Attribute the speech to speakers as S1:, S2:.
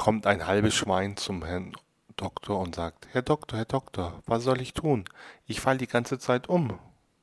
S1: kommt ein halbes Schwein zum Herrn Doktor und sagt, Herr Doktor, Herr Doktor, was soll ich tun? Ich fall die ganze Zeit um.